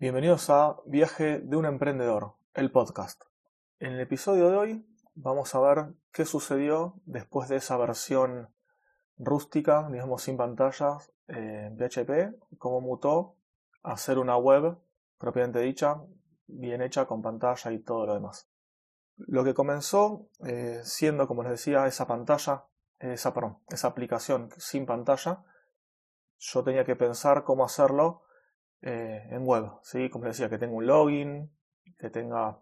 Bienvenidos a Viaje de un Emprendedor, el podcast. En el episodio de hoy vamos a ver qué sucedió después de esa versión rústica, digamos sin pantallas, en PHP, cómo mutó a ser una web propiamente dicha, bien hecha con pantalla y todo lo demás. Lo que comenzó eh, siendo, como les decía, esa pantalla, esa, perdón, esa aplicación sin pantalla, yo tenía que pensar cómo hacerlo eh, en web, ¿sí? Como decía, que tenga un login, que tenga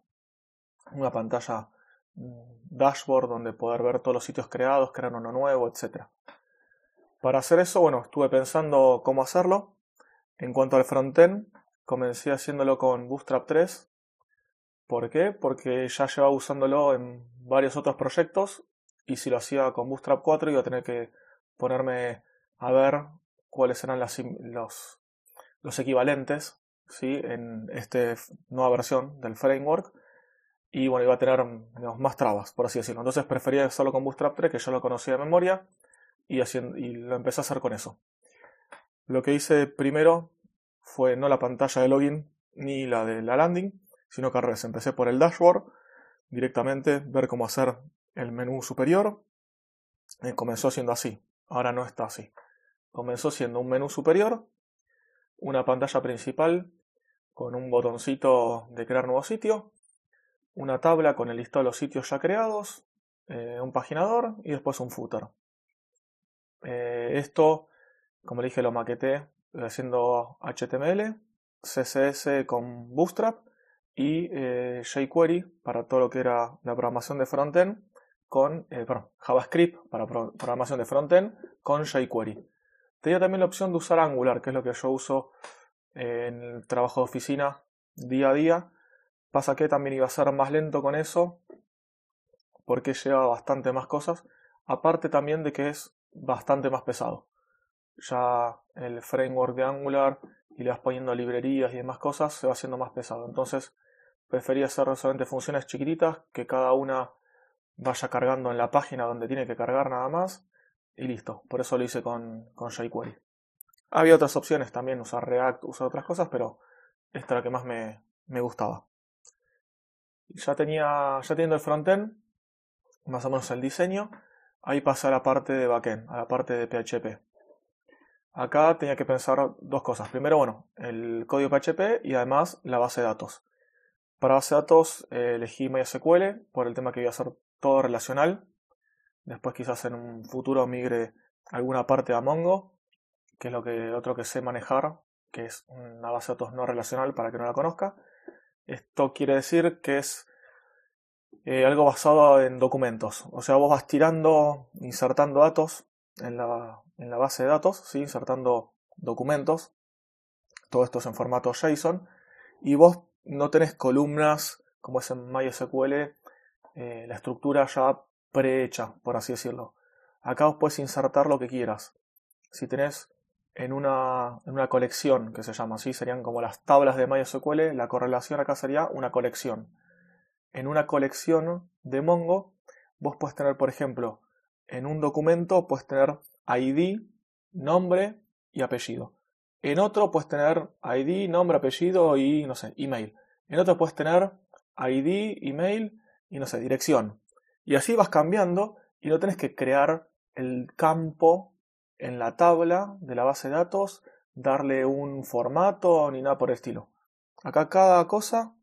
una pantalla dashboard donde poder ver todos los sitios creados, crear uno nuevo, etc. Para hacer eso, bueno, estuve pensando cómo hacerlo. En cuanto al frontend, comencé haciéndolo con Bootstrap 3. ¿Por qué? Porque ya llevaba usándolo en varios otros proyectos y si lo hacía con Bootstrap 4 iba a tener que ponerme a ver cuáles eran las, los los equivalentes ¿sí? en esta nueva versión del framework y bueno, iba a tener más trabas, por así decirlo. Entonces prefería hacerlo con Bootstrap 3, que ya lo conocía de memoria, y, haciendo, y lo empecé a hacer con eso. Lo que hice primero fue no la pantalla de login ni la de la landing, sino que al revés. Empecé por el dashboard, directamente ver cómo hacer el menú superior. Eh, comenzó siendo así, ahora no está así. Comenzó siendo un menú superior una pantalla principal con un botoncito de crear nuevo sitio, una tabla con el listado de los sitios ya creados, eh, un paginador y después un footer. Eh, esto, como dije, lo maqueté haciendo HTML, CSS con Bootstrap y eh, jQuery para todo lo que era la programación de frontend con JavaScript para programación de frontend con jQuery. Tenía también la opción de usar Angular, que es lo que yo uso en el trabajo de oficina día a día. Pasa que también iba a ser más lento con eso, porque lleva bastante más cosas. Aparte también de que es bastante más pesado. Ya el framework de Angular y le vas poniendo librerías y demás cosas se va haciendo más pesado. Entonces prefería hacer solamente funciones chiquititas que cada una vaya cargando en la página donde tiene que cargar nada más y listo. Por eso lo hice con, con jQuery. Había otras opciones también, usar React, usar otras cosas, pero esta era la que más me, me gustaba. Ya tenía, ya teniendo el frontend, más o menos el diseño, ahí pasé a la parte de backend, a la parte de PHP. Acá tenía que pensar dos cosas. Primero, bueno, el código PHP y además la base de datos. Para base de datos eh, elegí MySQL por el tema que iba a ser todo relacional, Después quizás en un futuro migre alguna parte a Mongo, que es lo que otro que sé manejar, que es una base de datos no relacional para que no la conozca. Esto quiere decir que es eh, algo basado en documentos. O sea, vos vas tirando, insertando datos en la, en la base de datos, ¿sí? insertando documentos. Todo esto es en formato JSON. Y vos no tenés columnas como es en MySQL, eh, la estructura ya prehecha, por así decirlo. Acá os puedes insertar lo que quieras. Si tenés en una, en una colección, que se llama así, serían como las tablas de MySQL, la correlación acá sería una colección. En una colección de Mongo, vos puedes tener, por ejemplo, en un documento puedes tener ID, nombre y apellido. En otro puedes tener ID, nombre, apellido y, no sé, email. En otro puedes tener ID, email y, no sé, dirección. Y así vas cambiando y no tenés que crear el campo en la tabla de la base de datos, darle un formato ni nada por el estilo. Acá cada cosa,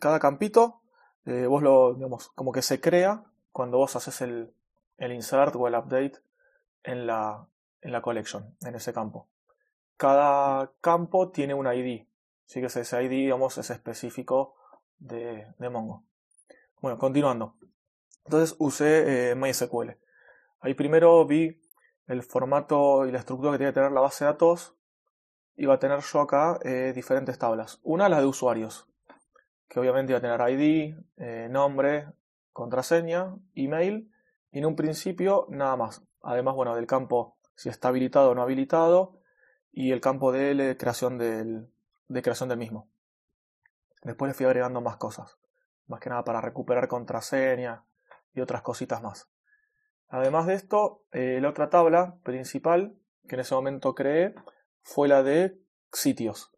cada campito, eh, vos lo, digamos, como que se crea cuando vos haces el, el insert o el update en la, en la collection, en ese campo. Cada campo tiene un ID, así que ese ID, digamos, es específico de, de Mongo. Bueno, continuando. Entonces usé eh, MySQL. Ahí primero vi el formato y la estructura que tiene que tener la base de datos. Iba a tener yo acá eh, diferentes tablas. Una la de usuarios, que obviamente iba a tener ID, eh, nombre, contraseña, email y en un principio nada más. Además, bueno, del campo si está habilitado o no habilitado y el campo de creación del, de creación del mismo. Después le fui agregando más cosas. Más que nada para recuperar contraseña y otras cositas más. Además de esto, eh, la otra tabla principal que en ese momento creé fue la de sitios.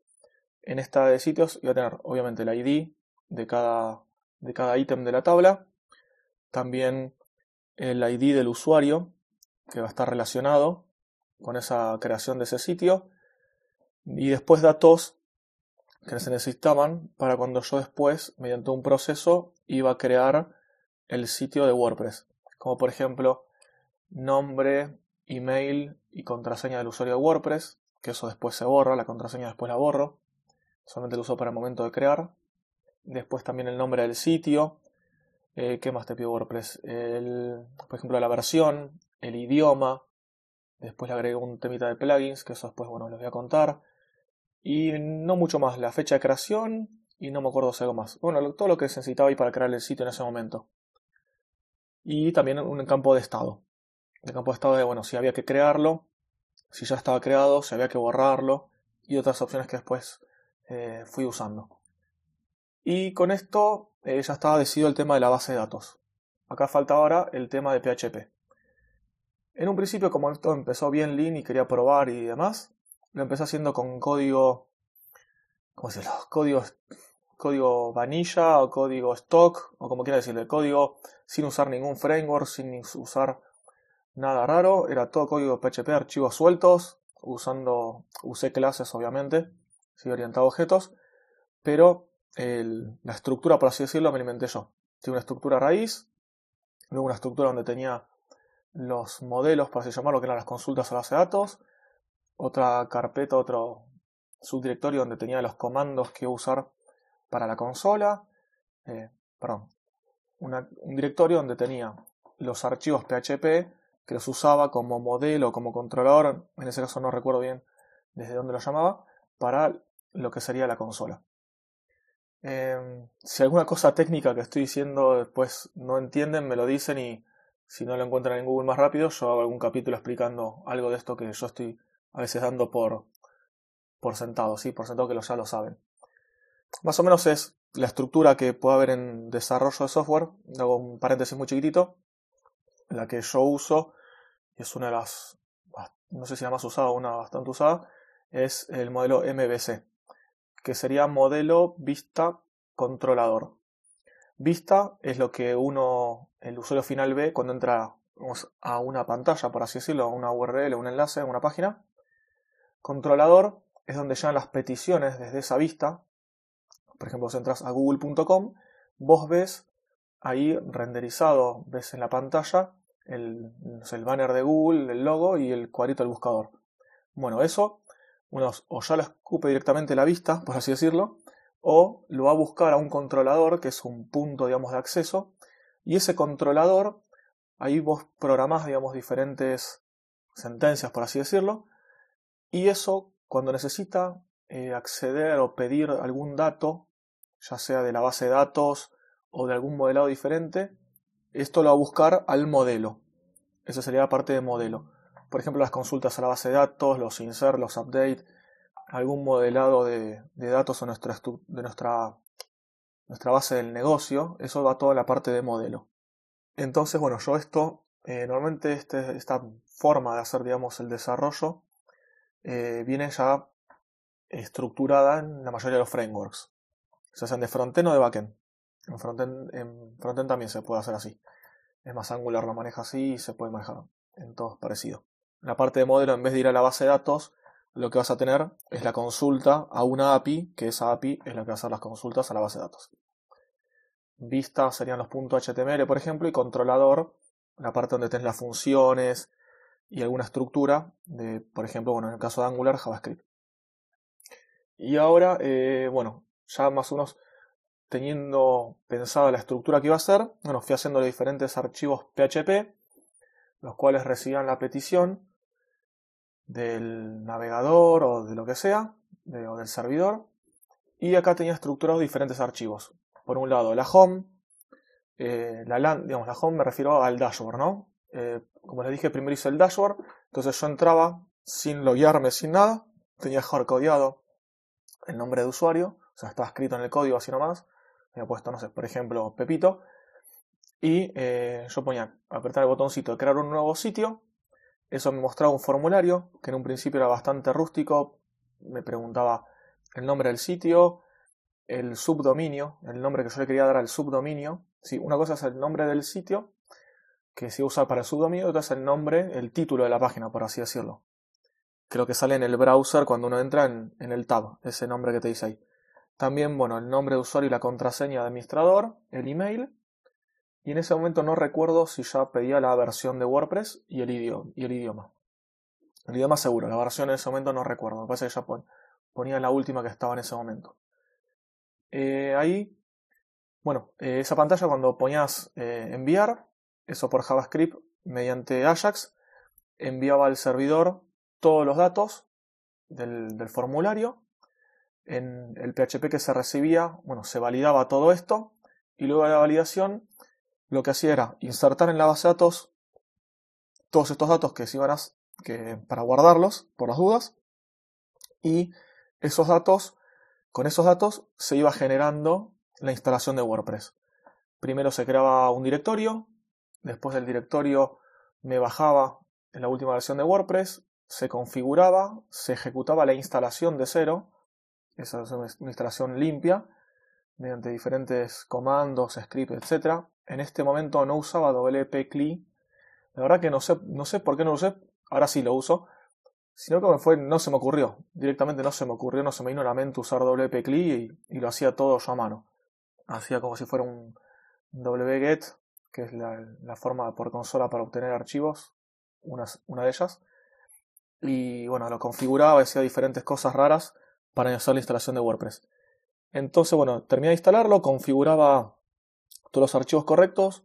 en esta de sitios iba a tener obviamente el ID de cada, de cada ítem de la tabla, también el ID del usuario que va a estar relacionado con esa creación de ese sitio y después datos que se necesitaban para cuando yo después, mediante un proceso, iba a crear el sitio de WordPress, como por ejemplo nombre, email y contraseña del usuario de WordPress, que eso después se borra, la contraseña después la borro, solamente lo uso para el momento de crear. Después también el nombre del sitio, eh, ¿qué más te pido WordPress? Por ejemplo la versión, el idioma, después le agrego un temita de plugins, que eso después bueno les voy a contar. Y no mucho más, la fecha de creación y no me acuerdo si algo más. Bueno, todo lo que necesitaba ahí para crear el sitio en ese momento. Y también un campo de estado. El campo de estado de, bueno, si había que crearlo, si ya estaba creado, si había que borrarlo y otras opciones que después eh, fui usando. Y con esto eh, ya estaba decidido el tema de la base de datos. Acá falta ahora el tema de PHP. En un principio, como esto empezó bien lean y quería probar y demás, lo empecé haciendo con código, ¿cómo decirlo? Código, código vanilla o código stock, o como quiera decirle, código sin usar ningún framework, sin usar nada raro, era todo código PHP, archivos sueltos, usando, usé clases obviamente, sí, orientado a objetos, pero la estructura, por así decirlo, me alimenté yo. Tiene una estructura raíz, luego una estructura donde tenía los modelos, por así llamarlo, que eran las consultas a base de datos, otra carpeta, otro subdirectorio donde tenía los comandos que usar para la consola, eh, perdón, un directorio donde tenía los archivos PHP que los usaba como modelo, como controlador, en ese caso no recuerdo bien desde dónde lo llamaba, para lo que sería la consola. Em, si alguna cosa técnica que estoy diciendo después no entienden, me lo dicen y si no lo encuentran en Google más rápido, yo hago algún capítulo explicando algo de esto que yo estoy a veces dando por, por sentado, ¿sí? por sentado que lo, ya lo saben. Más o menos es la estructura que puede haber en desarrollo de software. Hago un paréntesis muy chiquitito. La que yo uso, y es una de las, no sé si la más usada o una bastante usada, es el modelo MVC, que sería modelo vista controlador. Vista es lo que uno, el usuario final ve cuando entra a una pantalla, por así decirlo, a una URL, un enlace, a una página. Controlador es donde llegan las peticiones desde esa vista. Por ejemplo, si entras a google.com, vos ves ahí renderizado, ves en la pantalla el, el, banner de Google, el logo y el cuadrito del buscador. Bueno, eso o ya lo escupe directamente la vista, por así decirlo, o lo va a buscar a un controlador, que es un punto, digamos, de acceso, y ese controlador, ahí vos programás, digamos, diferentes sentencias, por así decirlo, y eso, cuando necesita eh, acceder o pedir algún dato, ya sea de la base de datos o de algún modelado diferente, esto lo va a buscar al modelo. Esa sería la parte de modelo. Por ejemplo, las consultas a la base de datos, los insert, los update, algún modelado de, datos o nuestra, de nuestra, nuestra base del negocio, eso va toda la parte de modelo. Entonces, bueno, yo esto, eh, normalmente este, esta forma de hacer, digamos, el desarrollo eh, viene ya estructurada en la mayoría de los frameworks. Se hacen de frontend o de backend. En frontend, en frontend también se puede hacer así. Es más Angular lo maneja así y se puede manejar en todos parecido. la parte de modelo, en vez de ir a la base de datos, lo que vas a tener es la consulta a una API, que esa API es la que va a hacer las consultas a la base de datos. Vista serían los puntos HTML, por ejemplo, y controlador, la parte donde tenés las funciones, y alguna estructura de, por ejemplo, bueno, en el caso de Angular, JavaScript. Y ahora, eh, bueno, ya más o menos teniendo pensada la estructura que iba a hacer, bueno, fui haciendo diferentes archivos PHP, los cuales recibían la petición del navegador o de lo que sea, o del servidor, y acá tenía estructurados diferentes archivos. Por un lado, la home, eh, la, digamos, la home me refiero al dashboard, ¿no? Eh, como les dije, primero hice el dashboard, entonces yo entraba sin loguearme, sin nada, tenía hardcodeado el nombre de usuario, sea, estaba escrito en el código así nomás, había puesto, no sé, por ejemplo, Pepito, y eh, yo ponía, apretar el botoncito de crear un nuevo sitio, eso me mostraba un formulario, que en un principio era bastante rústico, me preguntaba el nombre del sitio, el subdominio, el nombre que yo le quería dar al subdominio. Sí, una cosa es el nombre del sitio, que se usa para el subdominio, otra es el nombre, el título de la página, por así decirlo. Creo que sale en el browser cuando uno entra en, en el tab, ese nombre que te dice ahí. También, bueno, el nombre de usuario y la contraseña de administrador, el email. Y en ese momento no recuerdo si ya pedía la versión de WordPress y el idioma. Y el idioma. Seguro, la versión en ese momento no recuerdo. Me parece que ya ponía la última que estaba en ese momento. Eh, ahí, bueno, eh, esa pantalla cuando ponías eh, enviar, eso por JavaScript mediante Ajax, enviaba al servidor todos los datos del formulario. En el PHP que se recibía, bueno, se validaba todo esto y luego de la validación lo que hacía era insertar en la base de datos todos estos datos que iban a, que, para guardarlos por las dudas y esos datos, con esos datos se iba generando la instalación de WordPress. Primero se creaba un directorio, después del directorio me bajaba en la última versión de WordPress, se configuraba, se ejecutaba la instalación de cero, esa es una instalación limpia, mediante diferentes comandos, scripts, etc. En este momento no usaba WP CLI. La verdad que no sé, no sé por qué no lo usé, ahora sí lo uso, sino que me fue, no se me ocurrió, directamente no se me ocurrió, no se me vino a la mente usar WP CLI y, lo hacía todo yo a mano. Hacía como si fuera un wget, que es la, forma por consola para obtener archivos, una, una de ellas. Y bueno, lo configuraba, hacía diferentes cosas raras para hacer la instalación de WordPress. Entonces, bueno, terminé de instalarlo, configuraba todos los archivos correctos,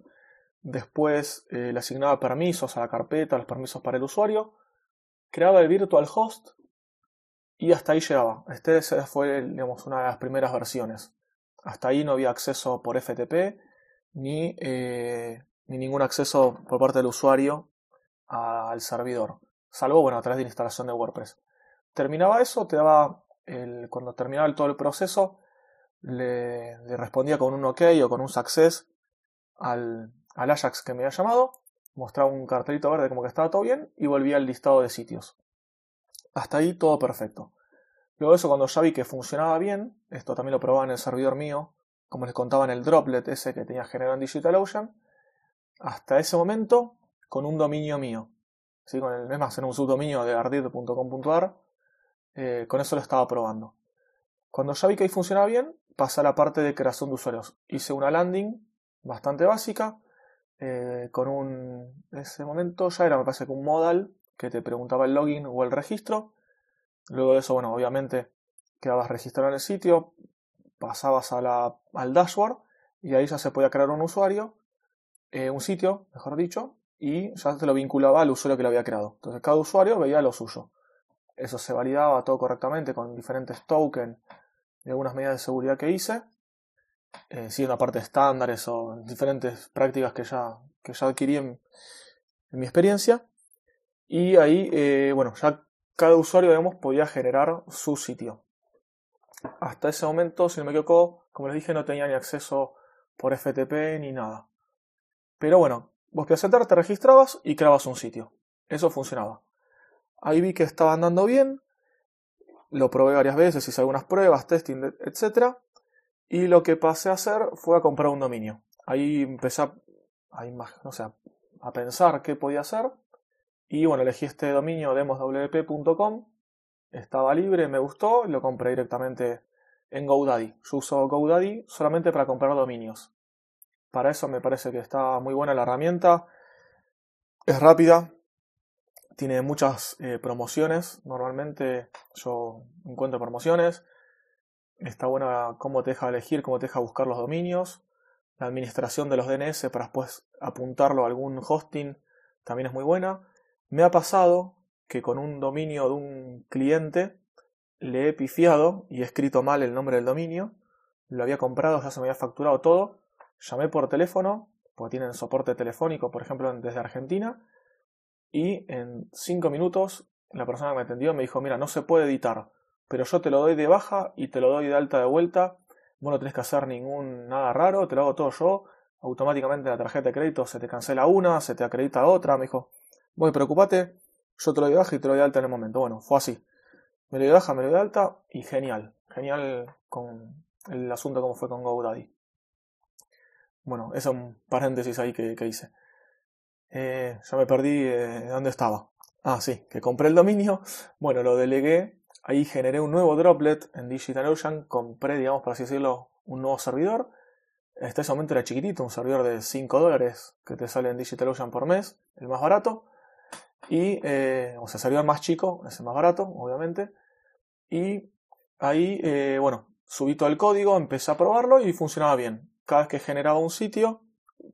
después eh, le asignaba permisos a la carpeta, los permisos para el usuario, creaba el virtual host y hasta ahí llegaba. Este fue, digamos, una de las primeras versiones. Hasta ahí no había acceso por FTP ni, eh, ni ningún acceso por parte del usuario al servidor, salvo bueno, a través de la instalación de WordPress. Terminaba eso, te daba cuando terminaba todo el proceso, le, respondía con un OK o con un success al, al Ajax que me había llamado mostraba un cartelito verde como que estaba todo bien y volvía al listado de sitios. Hasta ahí todo perfecto. Luego de eso, cuando ya vi que funcionaba bien, esto también lo probaba en el servidor mío, como les contaba en el droplet ese que tenía generado en DigitalOcean, hasta ese momento con un dominio mío. ¿Sí? Con el, es más, en un subdominio de ardid.com.ar, eh, con eso lo estaba probando. Cuando ya vi que ahí funcionaba bien, pasé a la parte de creación de usuarios. Hice una landing bastante básica, eh, con un. En ese momento ya era, me parece que un modal que te preguntaba el login o el registro. Luego de eso, bueno, obviamente quedabas registrado en el sitio, pasabas a la, al dashboard y ahí ya se podía crear un usuario, eh, un sitio, mejor dicho, y ya te lo vinculaba al usuario que lo había creado. Entonces cada usuario veía lo suyo. Eso se validaba todo correctamente con diferentes tokens y algunas medidas de seguridad que hice eh, siguiendo aparte estándares o diferentes prácticas que ya, que ya adquirí en, mi experiencia. Y ahí, eh, bueno, ya cada usuario, digamos, podía generar su sitio. Hasta ese momento, si no me equivoco, como les dije, no tenía ni acceso por FTP ni nada. Pero bueno, vos podías entrar, te registrabas y creabas un sitio. Eso funcionaba. Ahí vi que estaba andando bien, lo probé varias veces, hice algunas pruebas, testing, etc. Y lo que pasé a hacer fue a comprar un dominio. Ahí empecé a, a pensar qué podía hacer. Y bueno, elegí este dominio demoswp.com. Estaba libre, me gustó lo compré directamente en GoDaddy. Yo uso GoDaddy solamente para comprar dominios. Para eso me parece que está muy buena la herramienta. Es rápida. Tiene muchas eh, promociones. Normalmente yo encuentro promociones. Está buena cómo te deja elegir, cómo te deja buscar los dominios. La administración de los DNS para después apuntarlo a algún hosting también es muy buena. Me ha pasado que con un dominio de un cliente le he pifiado y he escrito mal el nombre del dominio. Lo había comprado, ya se me había facturado todo. Llamé por teléfono, porque tienen soporte telefónico, por ejemplo, desde Argentina. Y en 5 minutos la persona que me atendió me dijo, mira, no se puede editar pero yo te lo doy de baja y te lo doy de alta de vuelta. Vos no tenés que hacer ningún nada raro, te lo hago todo yo. Automáticamente la tarjeta de crédito se te cancela una, se te acredita otra. Me dijo, voy, preocupate, yo te lo doy de baja y te lo doy de alta en el momento. Bueno, fue así. Me lo doy de baja, me lo doy de alta y genial. genial con el asunto como fue con GoDaddy. Bueno, eso es un paréntesis ahí que, hice. Eh, ya me perdí eh, dónde estaba. Ah, sí, que compré el dominio. Bueno, lo delegué. Ahí generé un nuevo droplet en DigitalOcean. Compré, digamos, por así decirlo, un nuevo servidor. Este ese momento era chiquitito, un servidor de 5 dólares que te sale en DigitalOcean por mes, el más barato. Y, eh, o sea, servidor más chico, es el más barato, obviamente. Y ahí, eh, bueno, subí todo el código, empecé a probarlo y funcionaba bien. Cada vez que generaba un sitio,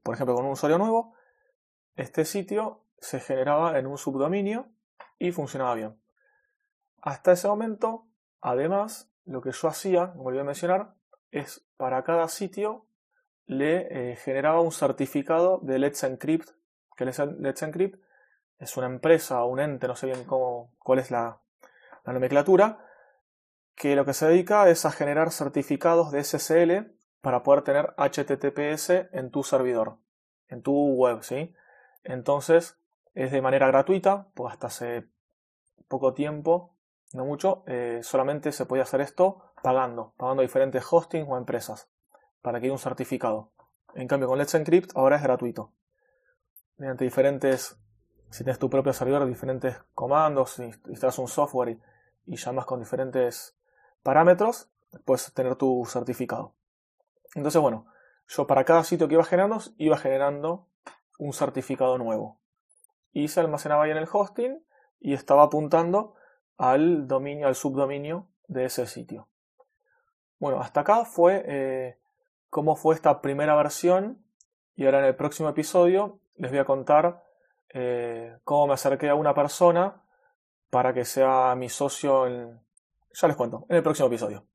por ejemplo con un usuario nuevo, este sitio se generaba en un subdominio y funcionaba bien. Hasta ese momento, además, lo que yo hacía, como volví a mencionar, es para cada sitio le eh, generaba un certificado de Let's Encrypt, que Let's Encrypt es una empresa o un ente, no sé bien cómo, cuál es la, la nomenclatura, que lo que se dedica es a generar certificados de SSL para poder tener HTTPS en tu servidor, en tu web, ¿sí? Entonces, es de manera gratuita, pues hasta hace poco tiempo, no mucho, eh, solamente se podía hacer esto pagando, pagando a diferentes hostings o empresas para que haya un certificado. En cambio, con Let's Encrypt ahora es gratuito. Mediante diferentes, si tienes tu propio servidor, diferentes comandos, instalas un software y llamas con diferentes parámetros, puedes tener tu certificado. Entonces, bueno, yo para cada sitio que iba generando, iba generando un certificado nuevo. Y se almacenaba ahí en el hosting y estaba apuntando al dominio, al subdominio de ese sitio. Bueno, hasta acá fue eh, cómo fue esta primera versión y ahora en el próximo episodio les voy a contar eh, cómo me acerqué a una persona para que sea mi socio en, ya les cuento, en el próximo episodio.